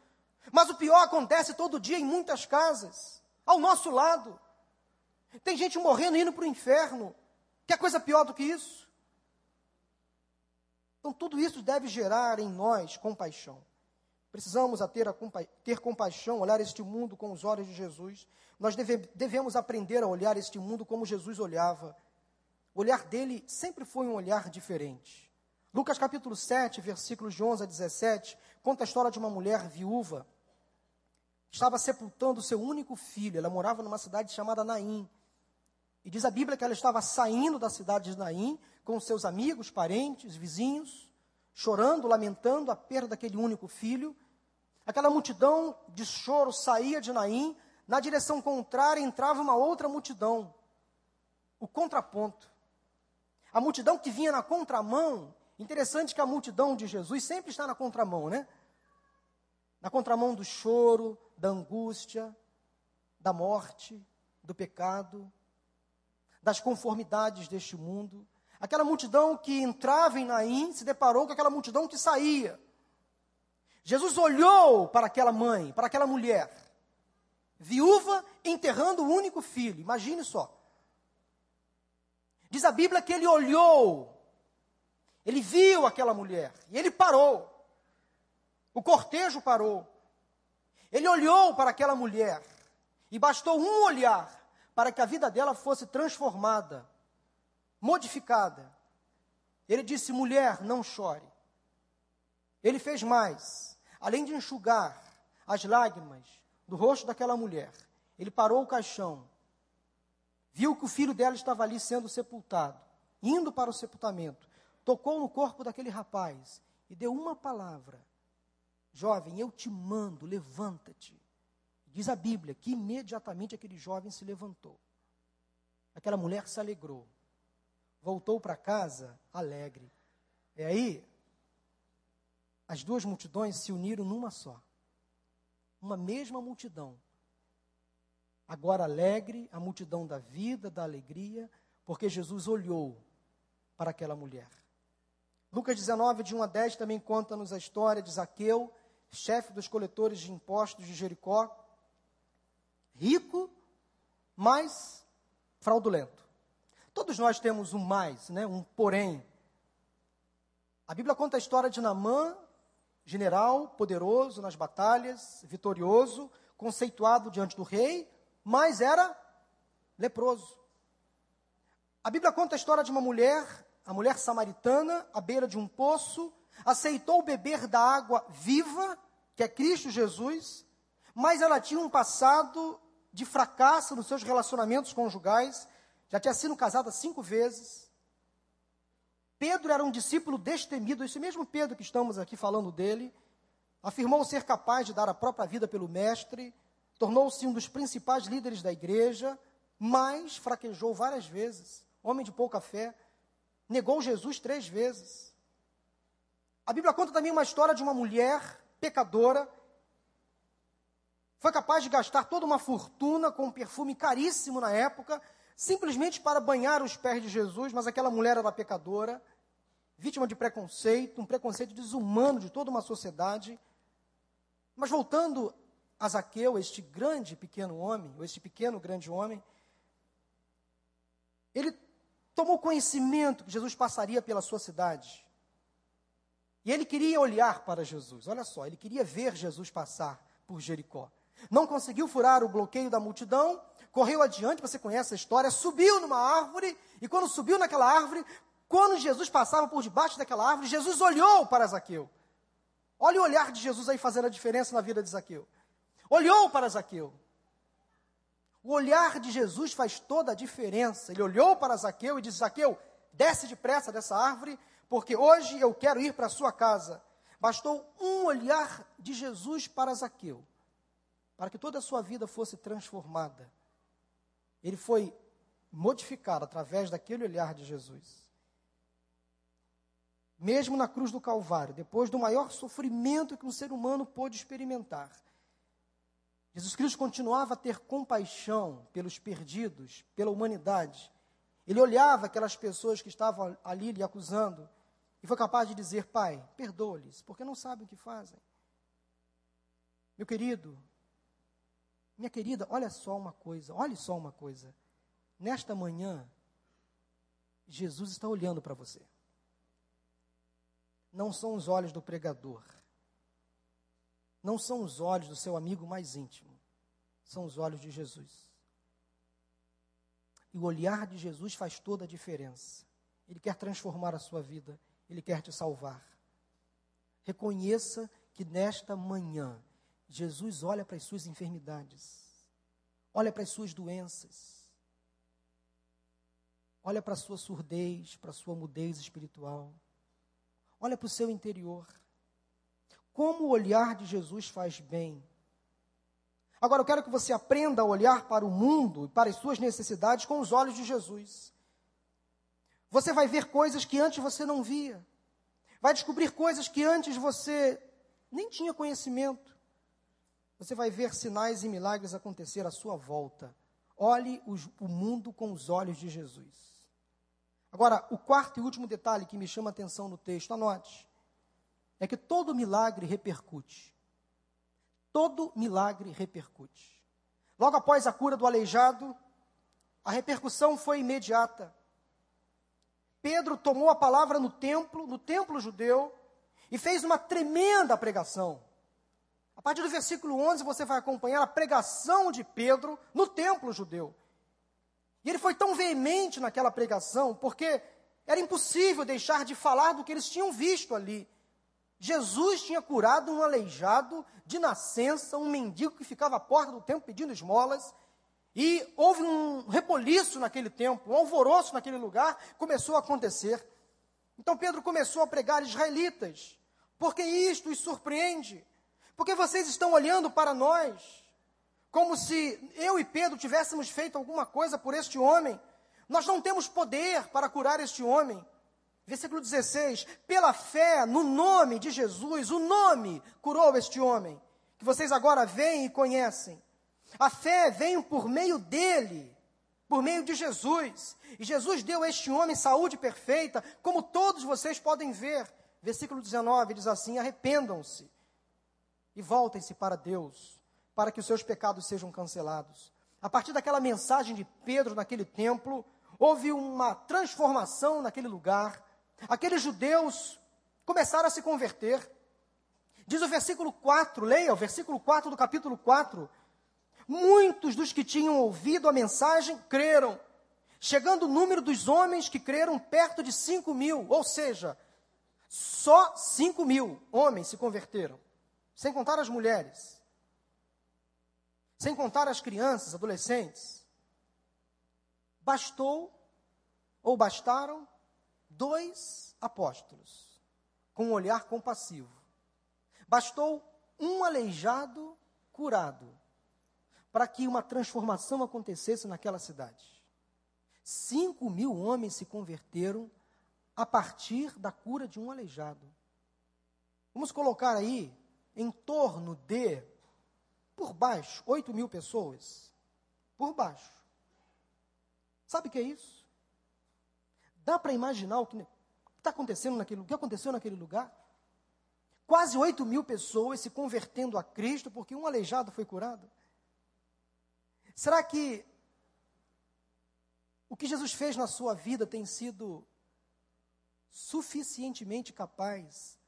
Mas o pior acontece todo dia em muitas casas, ao nosso lado. Tem gente morrendo e indo para o inferno. Quer coisa pior do que isso? Então, tudo isso deve gerar em nós compaixão. Precisamos a ter, a compa ter compaixão, olhar este mundo com os olhos de Jesus. Nós deve, devemos aprender a olhar este mundo como Jesus olhava. O olhar dele sempre foi um olhar diferente. Lucas capítulo 7, versículos de 11 a 17, conta a história de uma mulher viúva estava sepultando seu único filho. Ela morava numa cidade chamada Naim. E diz a Bíblia que ela estava saindo da cidade de Naim com seus amigos, parentes, vizinhos, chorando, lamentando a perda daquele único filho. Aquela multidão de choro saía de Naim, na direção contrária entrava uma outra multidão. O contraponto. A multidão que vinha na contramão, interessante que a multidão de Jesus sempre está na contramão, né? Na contramão do choro, da angústia, da morte, do pecado, das conformidades deste mundo. Aquela multidão que entrava em Naim se deparou com aquela multidão que saía. Jesus olhou para aquela mãe, para aquela mulher, viúva enterrando o único filho. Imagine só. Diz a Bíblia que ele olhou, ele viu aquela mulher e ele parou. O cortejo parou. Ele olhou para aquela mulher e bastou um olhar para que a vida dela fosse transformada, modificada. Ele disse: mulher, não chore. Ele fez mais. Além de enxugar as lágrimas do rosto daquela mulher, ele parou o caixão, viu que o filho dela estava ali sendo sepultado, indo para o sepultamento, tocou no corpo daquele rapaz e deu uma palavra Jovem, eu te mando, levanta-te. Diz a Bíblia que imediatamente aquele jovem se levantou. Aquela mulher se alegrou. Voltou para casa alegre. E aí, as duas multidões se uniram numa só. Uma mesma multidão. Agora alegre, a multidão da vida, da alegria, porque Jesus olhou para aquela mulher. Lucas 19, de 1 a 10, também conta-nos a história de Zaqueu chefe dos coletores de impostos de Jericó, rico, mas fraudulento. Todos nós temos um mais, né? um porém. A Bíblia conta a história de Namã, general, poderoso nas batalhas, vitorioso, conceituado diante do rei, mas era leproso. A Bíblia conta a história de uma mulher, a mulher samaritana, à beira de um poço, aceitou beber da água viva, que é Cristo Jesus, mas ela tinha um passado de fracasso nos seus relacionamentos conjugais, já tinha sido casada cinco vezes. Pedro era um discípulo destemido, esse mesmo Pedro que estamos aqui falando dele, afirmou ser capaz de dar a própria vida pelo Mestre, tornou-se um dos principais líderes da igreja, mas fraquejou várias vezes, homem de pouca fé, negou Jesus três vezes. A Bíblia conta também uma história de uma mulher pecadora, foi capaz de gastar toda uma fortuna com um perfume caríssimo na época, simplesmente para banhar os pés de Jesus, mas aquela mulher era pecadora, vítima de preconceito, um preconceito desumano de toda uma sociedade. Mas voltando a Zaqueu, este grande pequeno homem, ou este pequeno grande homem, ele tomou conhecimento que Jesus passaria pela sua cidade. E ele queria olhar para Jesus, olha só, ele queria ver Jesus passar por Jericó. Não conseguiu furar o bloqueio da multidão, correu adiante, você conhece a história, subiu numa árvore, e quando subiu naquela árvore, quando Jesus passava por debaixo daquela árvore, Jesus olhou para Zaqueu. Olha o olhar de Jesus aí fazendo a diferença na vida de Zaqueu. Olhou para Zaqueu. O olhar de Jesus faz toda a diferença. Ele olhou para Zaqueu e disse: Zaqueu, desce depressa dessa árvore, porque hoje eu quero ir para a sua casa. Bastou um olhar de Jesus para Zaqueu, para que toda a sua vida fosse transformada. Ele foi modificado através daquele olhar de Jesus. Mesmo na cruz do Calvário, depois do maior sofrimento que um ser humano pôde experimentar, Jesus Cristo continuava a ter compaixão pelos perdidos, pela humanidade. Ele olhava aquelas pessoas que estavam ali lhe acusando e foi capaz de dizer: Pai, perdoa-lhes, porque não sabem o que fazem. Meu querido, minha querida, olha só uma coisa, olhe só uma coisa. Nesta manhã, Jesus está olhando para você. Não são os olhos do pregador. Não são os olhos do seu amigo mais íntimo. São os olhos de Jesus. E o olhar de Jesus faz toda a diferença. Ele quer transformar a sua vida. Ele quer te salvar. Reconheça que nesta manhã, Jesus olha para as suas enfermidades, olha para as suas doenças, Olha para a sua surdez, para a sua mudez espiritual. Olha para o seu interior. Como o olhar de Jesus faz bem. Agora eu quero que você aprenda a olhar para o mundo e para as suas necessidades com os olhos de Jesus. Você vai ver coisas que antes você não via. Vai descobrir coisas que antes você nem tinha conhecimento. Você vai ver sinais e milagres acontecer à sua volta. Olhe o mundo com os olhos de Jesus. Agora, o quarto e último detalhe que me chama a atenção no texto, anote, é que todo milagre repercute. Todo milagre repercute. Logo após a cura do aleijado, a repercussão foi imediata. Pedro tomou a palavra no templo, no templo judeu, e fez uma tremenda pregação. A partir do versículo 11, você vai acompanhar a pregação de Pedro no templo judeu. E ele foi tão veemente naquela pregação, porque era impossível deixar de falar do que eles tinham visto ali. Jesus tinha curado um aleijado de nascença, um mendigo que ficava à porta do templo pedindo esmolas, e houve um repoliço naquele tempo, um alvoroço naquele lugar, começou a acontecer. Então Pedro começou a pregar israelitas, porque isto os surpreende, porque vocês estão olhando para nós, como se eu e Pedro tivéssemos feito alguma coisa por este homem. Nós não temos poder para curar este homem. Versículo 16: Pela fé no nome de Jesus, o nome curou este homem, que vocês agora veem e conhecem. A fé vem por meio dele, por meio de Jesus. E Jesus deu a este homem saúde perfeita, como todos vocês podem ver. Versículo 19 diz assim: Arrependam-se e voltem-se para Deus para que os seus pecados sejam cancelados. A partir daquela mensagem de Pedro naquele templo, houve uma transformação naquele lugar. Aqueles judeus começaram a se converter. Diz o versículo 4, leia o versículo 4 do capítulo 4. Muitos dos que tinham ouvido a mensagem creram, chegando o número dos homens que creram perto de 5 mil, ou seja, só 5 mil homens se converteram, sem contar as mulheres sem contar as crianças, adolescentes. Bastou, ou bastaram, dois apóstolos, com um olhar compassivo. Bastou um aleijado curado, para que uma transformação acontecesse naquela cidade. Cinco mil homens se converteram a partir da cura de um aleijado. Vamos colocar aí em torno de por baixo, 8 mil pessoas. Por baixo. Sabe o que é isso? Dá para imaginar o que está acontecendo naquele o que aconteceu naquele lugar? Quase 8 mil pessoas se convertendo a Cristo porque um aleijado foi curado. Será que o que Jesus fez na sua vida tem sido suficientemente capaz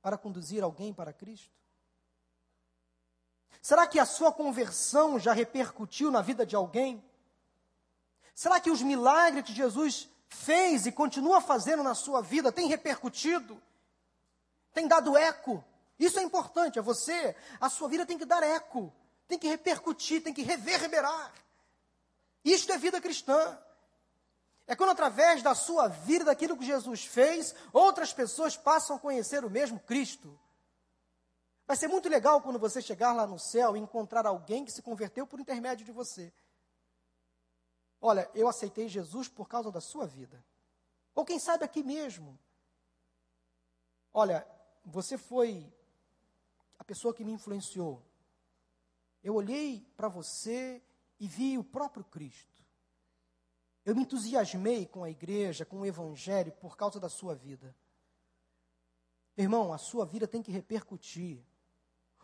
para conduzir alguém para Cristo? Será que a sua conversão já repercutiu na vida de alguém? Será que os milagres que Jesus fez e continua fazendo na sua vida têm repercutido? Tem dado eco? Isso é importante, é você, a sua vida tem que dar eco, tem que repercutir, tem que reverberar. Isto é vida cristã. É quando, através da sua vida, daquilo que Jesus fez, outras pessoas passam a conhecer o mesmo Cristo. Vai ser muito legal quando você chegar lá no céu e encontrar alguém que se converteu por intermédio de você. Olha, eu aceitei Jesus por causa da sua vida. Ou quem sabe aqui mesmo. Olha, você foi a pessoa que me influenciou. Eu olhei para você e vi o próprio Cristo. Eu me entusiasmei com a igreja, com o evangelho, por causa da sua vida. Irmão, a sua vida tem que repercutir.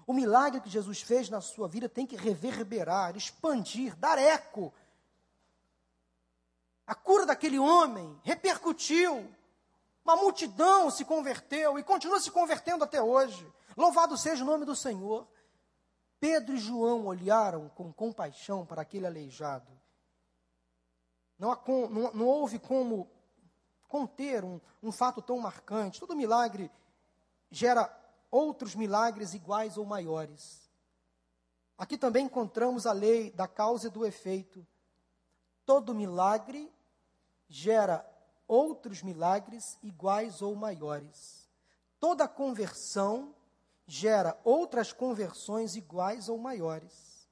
O milagre que Jesus fez na sua vida tem que reverberar, expandir, dar eco. A cura daquele homem repercutiu. Uma multidão se converteu e continua se convertendo até hoje. Louvado seja o nome do Senhor. Pedro e João olharam com compaixão para aquele aleijado. Não, não, não houve como conter um, um fato tão marcante. Todo milagre gera outros milagres iguais ou maiores. Aqui também encontramos a lei da causa e do efeito. Todo milagre gera outros milagres iguais ou maiores. Toda conversão gera outras conversões iguais ou maiores.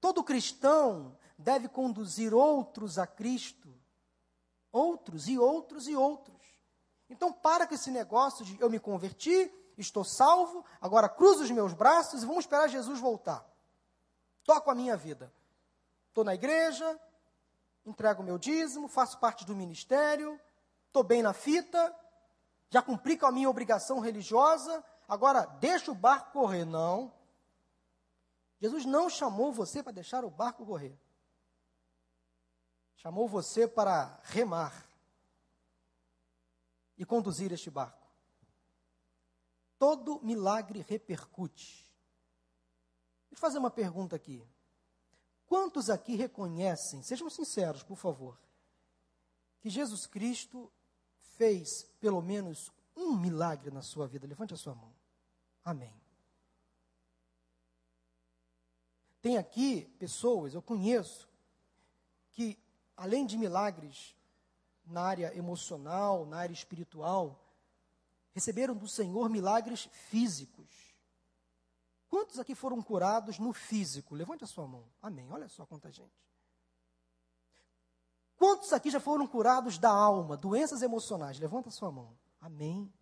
Todo cristão deve conduzir outros a Cristo, outros e outros e outros. Então, para com esse negócio de eu me converti, estou salvo, agora cruzo os meus braços e vamos esperar Jesus voltar. Toco a minha vida. Estou na igreja, entrego o meu dízimo, faço parte do ministério, estou bem na fita, já cumpri com a minha obrigação religiosa, Agora, deixa o barco correr. Não. Jesus não chamou você para deixar o barco correr. Chamou você para remar e conduzir este barco. Todo milagre repercute. Deixa eu fazer uma pergunta aqui. Quantos aqui reconhecem, sejam sinceros, por favor, que Jesus Cristo fez pelo menos um milagre na sua vida? Levante a sua mão. Amém. Tem aqui pessoas, eu conheço, que além de milagres na área emocional, na área espiritual, receberam do Senhor milagres físicos. Quantos aqui foram curados no físico? Levante a sua mão. Amém. Olha só quanta gente. Quantos aqui já foram curados da alma, doenças emocionais? Levanta a sua mão. Amém.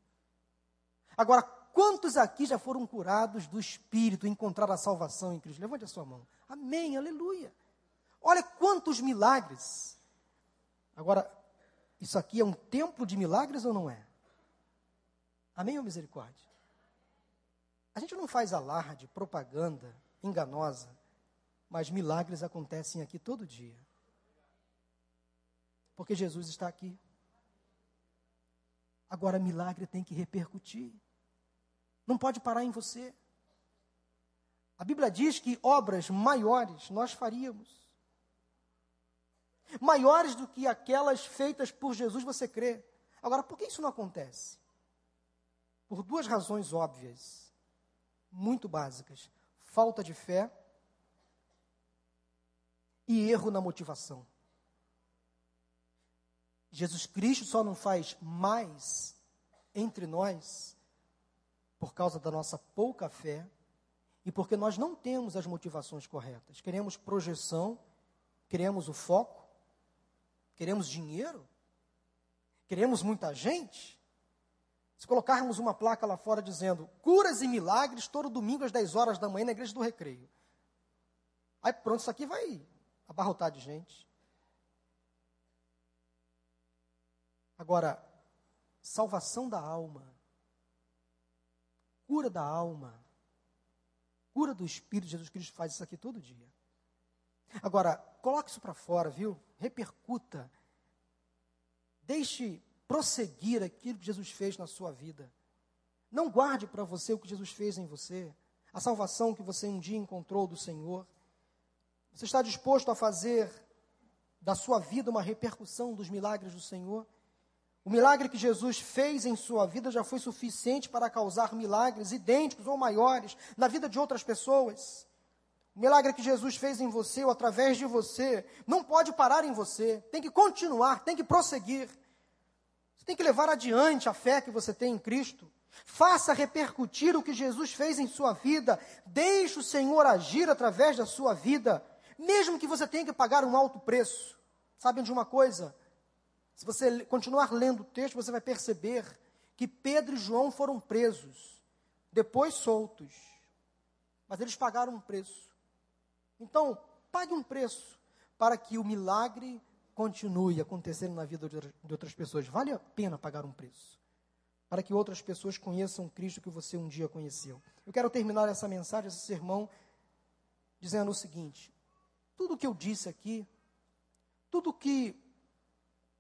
Agora, Quantos aqui já foram curados do Espírito, encontraram a salvação em Cristo? Levante a sua mão. Amém, aleluia. Olha quantos milagres. Agora, isso aqui é um templo de milagres ou não é? Amém ou misericórdia? A gente não faz alarde, propaganda enganosa, mas milagres acontecem aqui todo dia. Porque Jesus está aqui. Agora, milagre tem que repercutir. Não pode parar em você. A Bíblia diz que obras maiores nós faríamos. Maiores do que aquelas feitas por Jesus, você crê. Agora, por que isso não acontece? Por duas razões óbvias, muito básicas: falta de fé e erro na motivação. Jesus Cristo só não faz mais entre nós por causa da nossa pouca fé e porque nós não temos as motivações corretas. Queremos projeção, queremos o foco, queremos dinheiro, queremos muita gente. Se colocarmos uma placa lá fora dizendo curas e milagres todo domingo às 10 horas da manhã na igreja do recreio. Aí pronto, isso aqui vai abarrotar de gente. Agora, salvação da alma cura da alma, cura do espírito. Jesus Cristo faz isso aqui todo dia. Agora, coloque isso para fora, viu? Repercuta. Deixe prosseguir aquilo que Jesus fez na sua vida. Não guarde para você o que Jesus fez em você, a salvação que você um dia encontrou do Senhor. Você está disposto a fazer da sua vida uma repercussão dos milagres do Senhor? O milagre que Jesus fez em sua vida já foi suficiente para causar milagres idênticos ou maiores na vida de outras pessoas. O milagre que Jesus fez em você ou através de você não pode parar em você, tem que continuar, tem que prosseguir. Tem que levar adiante a fé que você tem em Cristo. Faça repercutir o que Jesus fez em sua vida. Deixe o Senhor agir através da sua vida, mesmo que você tenha que pagar um alto preço. Sabem de uma coisa? Se você continuar lendo o texto, você vai perceber que Pedro e João foram presos, depois soltos. Mas eles pagaram um preço. Então, pague um preço para que o milagre continue acontecendo na vida de outras pessoas. Vale a pena pagar um preço para que outras pessoas conheçam Cristo que você um dia conheceu. Eu quero terminar essa mensagem, esse sermão, dizendo o seguinte: tudo que eu disse aqui, tudo que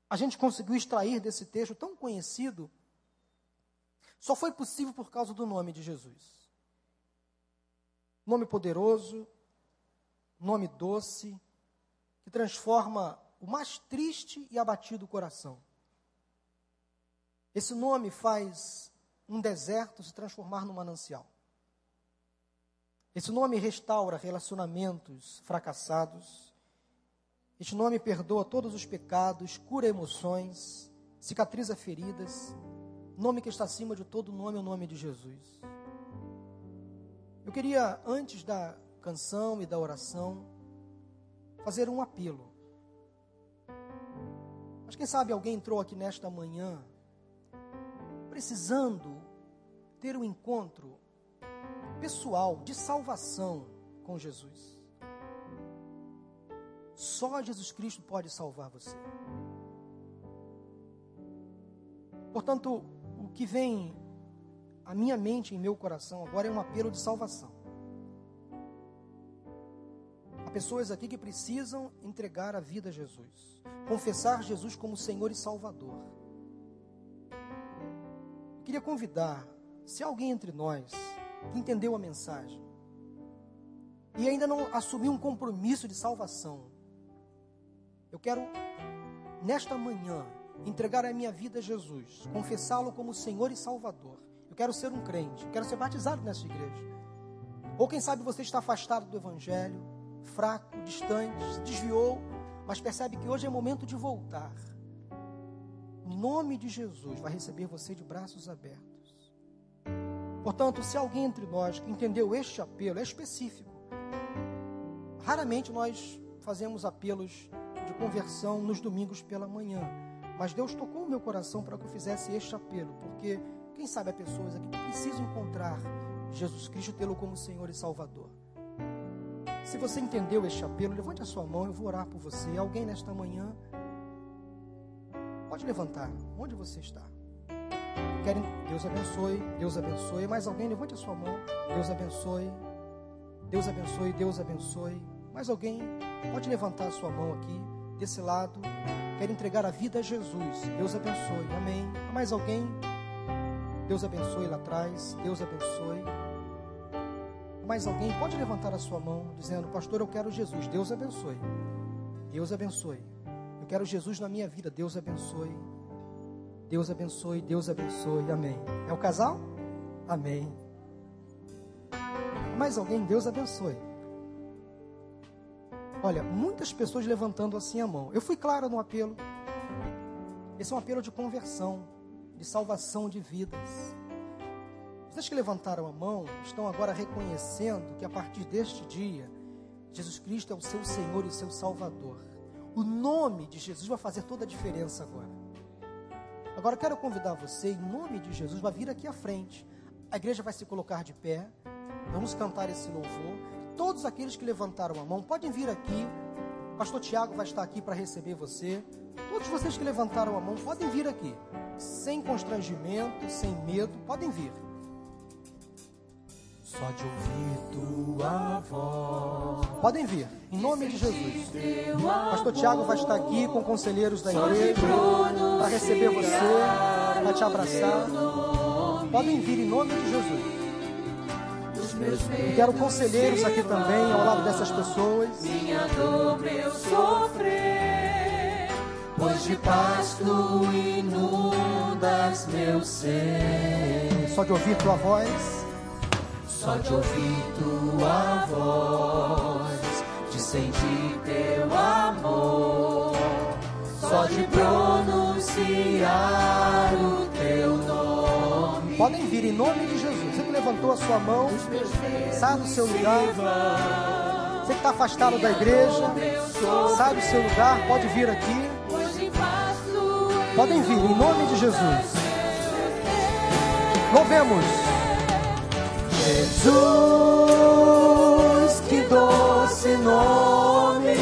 a gente conseguiu extrair desse texto tão conhecido, só foi possível por causa do nome de Jesus. Nome poderoso, nome doce, que transforma o mais triste e abatido coração. Esse nome faz um deserto se transformar num manancial. Esse nome restaura relacionamentos fracassados. Este nome perdoa todos os pecados, cura emoções, cicatriza feridas. Nome que está acima de todo nome é o nome de Jesus. Eu queria, antes da canção e da oração, fazer um apelo. Mas quem sabe alguém entrou aqui nesta manhã precisando ter um encontro pessoal de salvação com Jesus. Só Jesus Cristo pode salvar você. Portanto, o que vem à minha mente e meu coração agora é um apelo de salvação. Pessoas aqui que precisam entregar a vida a Jesus, confessar Jesus como Senhor e Salvador queria convidar, se alguém entre nós que entendeu a mensagem e ainda não assumiu um compromisso de salvação, eu quero, nesta manhã, entregar a minha vida a Jesus, confessá-lo como Senhor e Salvador. Eu quero ser um crente, eu quero ser batizado nessa igreja. Ou quem sabe você está afastado do Evangelho, fraco, distante, se desviou, mas percebe que hoje é momento de voltar nome de Jesus vai receber você de braços abertos. Portanto, se alguém entre nós que entendeu este apelo, é específico. Raramente nós fazemos apelos de conversão nos domingos pela manhã. Mas Deus tocou o meu coração para que eu fizesse este apelo, porque quem sabe há pessoas aqui que precisam encontrar Jesus Cristo, tê-lo como Senhor e Salvador. Se você entendeu este apelo, levante a sua mão, eu vou orar por você. Alguém nesta manhã Pode levantar, onde você está. Querem, Deus abençoe, Deus abençoe. Mais alguém, levante a sua mão. Deus abençoe, Deus abençoe, Deus abençoe. Mais alguém, pode levantar a sua mão aqui, desse lado. Quer entregar a vida a Jesus. Deus abençoe, amém. Mais alguém? Deus abençoe lá atrás, Deus abençoe. Mais alguém pode levantar a sua mão, dizendo: Pastor, eu quero Jesus. Deus abençoe. Deus abençoe. Eu quero Jesus na minha vida. Deus abençoe. Deus abençoe, Deus abençoe. Amém. É o casal? Amém. Mais alguém? Deus abençoe. Olha, muitas pessoas levantando assim a mão. Eu fui claro no apelo. Esse é um apelo de conversão, de salvação de vidas. Vocês que levantaram a mão estão agora reconhecendo que a partir deste dia, Jesus Cristo é o seu Senhor e o seu Salvador. O nome de Jesus vai fazer toda a diferença agora. Agora quero convidar você, em nome de Jesus, vai vir aqui à frente. A igreja vai se colocar de pé. Vamos cantar esse louvor. Todos aqueles que levantaram a mão, podem vir aqui. Pastor Tiago vai estar aqui para receber você. Todos vocês que levantaram a mão, podem vir aqui. Sem constrangimento, sem medo, podem vir. Só de ouvir tua voz. Podem vir, em nome de Jesus. Pastor Tiago vai estar aqui com conselheiros da igreja para receber você, para te abraçar. Podem vir em nome de Jesus. Eu quero conselheiros aqui também, ao lado dessas pessoas. Minha dor eu sofrer, pois de paz tu inundas meu ser. Só de ouvir tua voz só de ouvir tua voz, de sentir teu amor, só de pronunciar o teu nome. Podem vir em nome de Jesus. Você que levantou a sua mão, sai do seu lugar. Você que está afastado da igreja, sai do seu lugar, pode vir aqui. Podem vir em nome de Jesus. Louvemos. Jesus, que doce nome,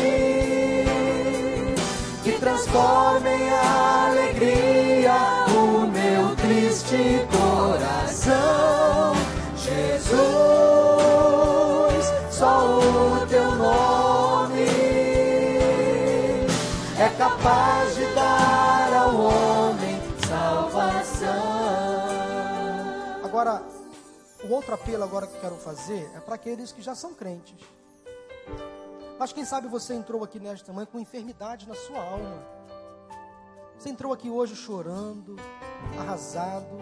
que transforma em alegria o meu triste coração. Outro apelo agora que quero fazer é para aqueles que já são crentes. Mas quem sabe você entrou aqui nesta manhã com enfermidade na sua alma. Você entrou aqui hoje chorando, arrasado,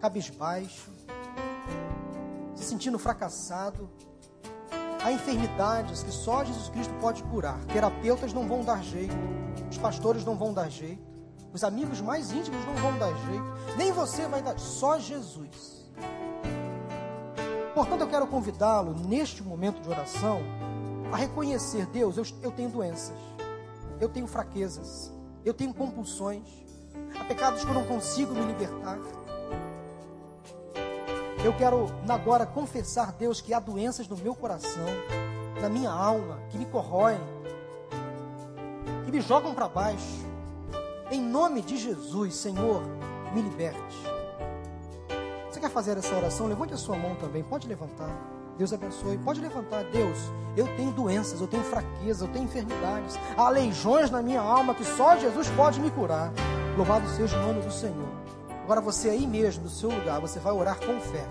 cabisbaixo, se sentindo fracassado. Há enfermidades que só Jesus Cristo pode curar. Terapeutas não vão dar jeito, os pastores não vão dar jeito, os amigos mais íntimos não vão dar jeito, nem você vai dar, só Jesus. Portanto, eu quero convidá-lo neste momento de oração a reconhecer: Deus, eu, eu tenho doenças, eu tenho fraquezas, eu tenho compulsões, há pecados que eu não consigo me libertar. Eu quero agora confessar, Deus, que há doenças no meu coração, na minha alma, que me corroem, que me jogam para baixo. Em nome de Jesus, Senhor, me liberte. Você quer fazer essa oração? Levante a sua mão também. Pode levantar. Deus abençoe. Pode levantar. Deus, eu tenho doenças, eu tenho fraqueza, eu tenho enfermidades. Há legiões na minha alma que só Jesus pode me curar. Louvado seja o nome do Senhor. Agora você aí mesmo, no seu lugar, você vai orar com fé.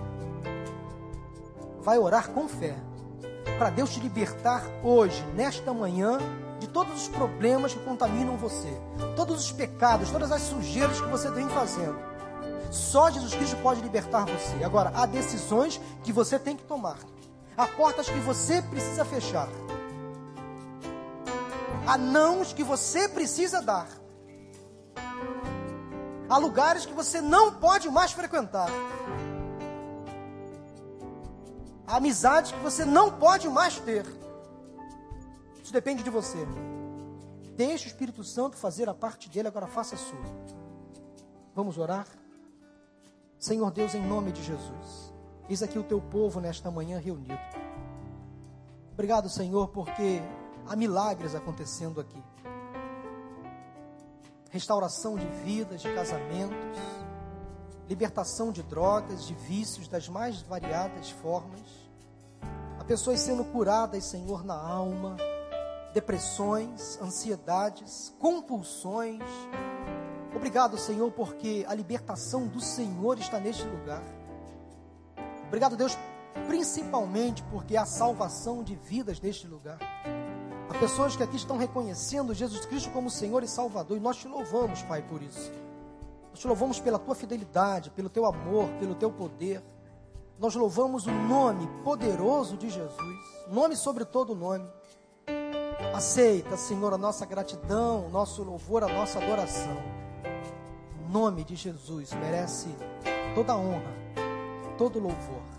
Vai orar com fé. Para Deus te libertar hoje, nesta manhã, de todos os problemas que contaminam você. Todos os pecados, todas as sujeiras que você vem fazendo. Só Jesus Cristo pode libertar você. Agora, há decisões que você tem que tomar. Há portas que você precisa fechar. Há nãos que você precisa dar. Há lugares que você não pode mais frequentar. Há amizades que você não pode mais ter. Isso depende de você. Deixe o Espírito Santo fazer a parte dele, agora faça a sua. Vamos orar? Senhor Deus, em nome de Jesus, eis aqui o teu povo nesta manhã reunido. Obrigado, Senhor, porque há milagres acontecendo aqui restauração de vidas, de casamentos, libertação de drogas, de vícios das mais variadas formas. Há pessoas sendo curadas, Senhor, na alma, depressões, ansiedades, compulsões. Obrigado, Senhor, porque a libertação do Senhor está neste lugar. Obrigado, Deus, principalmente porque há salvação de vidas neste lugar. Há pessoas que aqui estão reconhecendo Jesus Cristo como Senhor e Salvador, e nós te louvamos, Pai, por isso. Nós te louvamos pela tua fidelidade, pelo teu amor, pelo teu poder. Nós louvamos o nome poderoso de Jesus, nome sobre todo nome. Aceita, Senhor, a nossa gratidão, o nosso louvor, a nossa adoração. Nome de Jesus merece toda honra, todo louvor.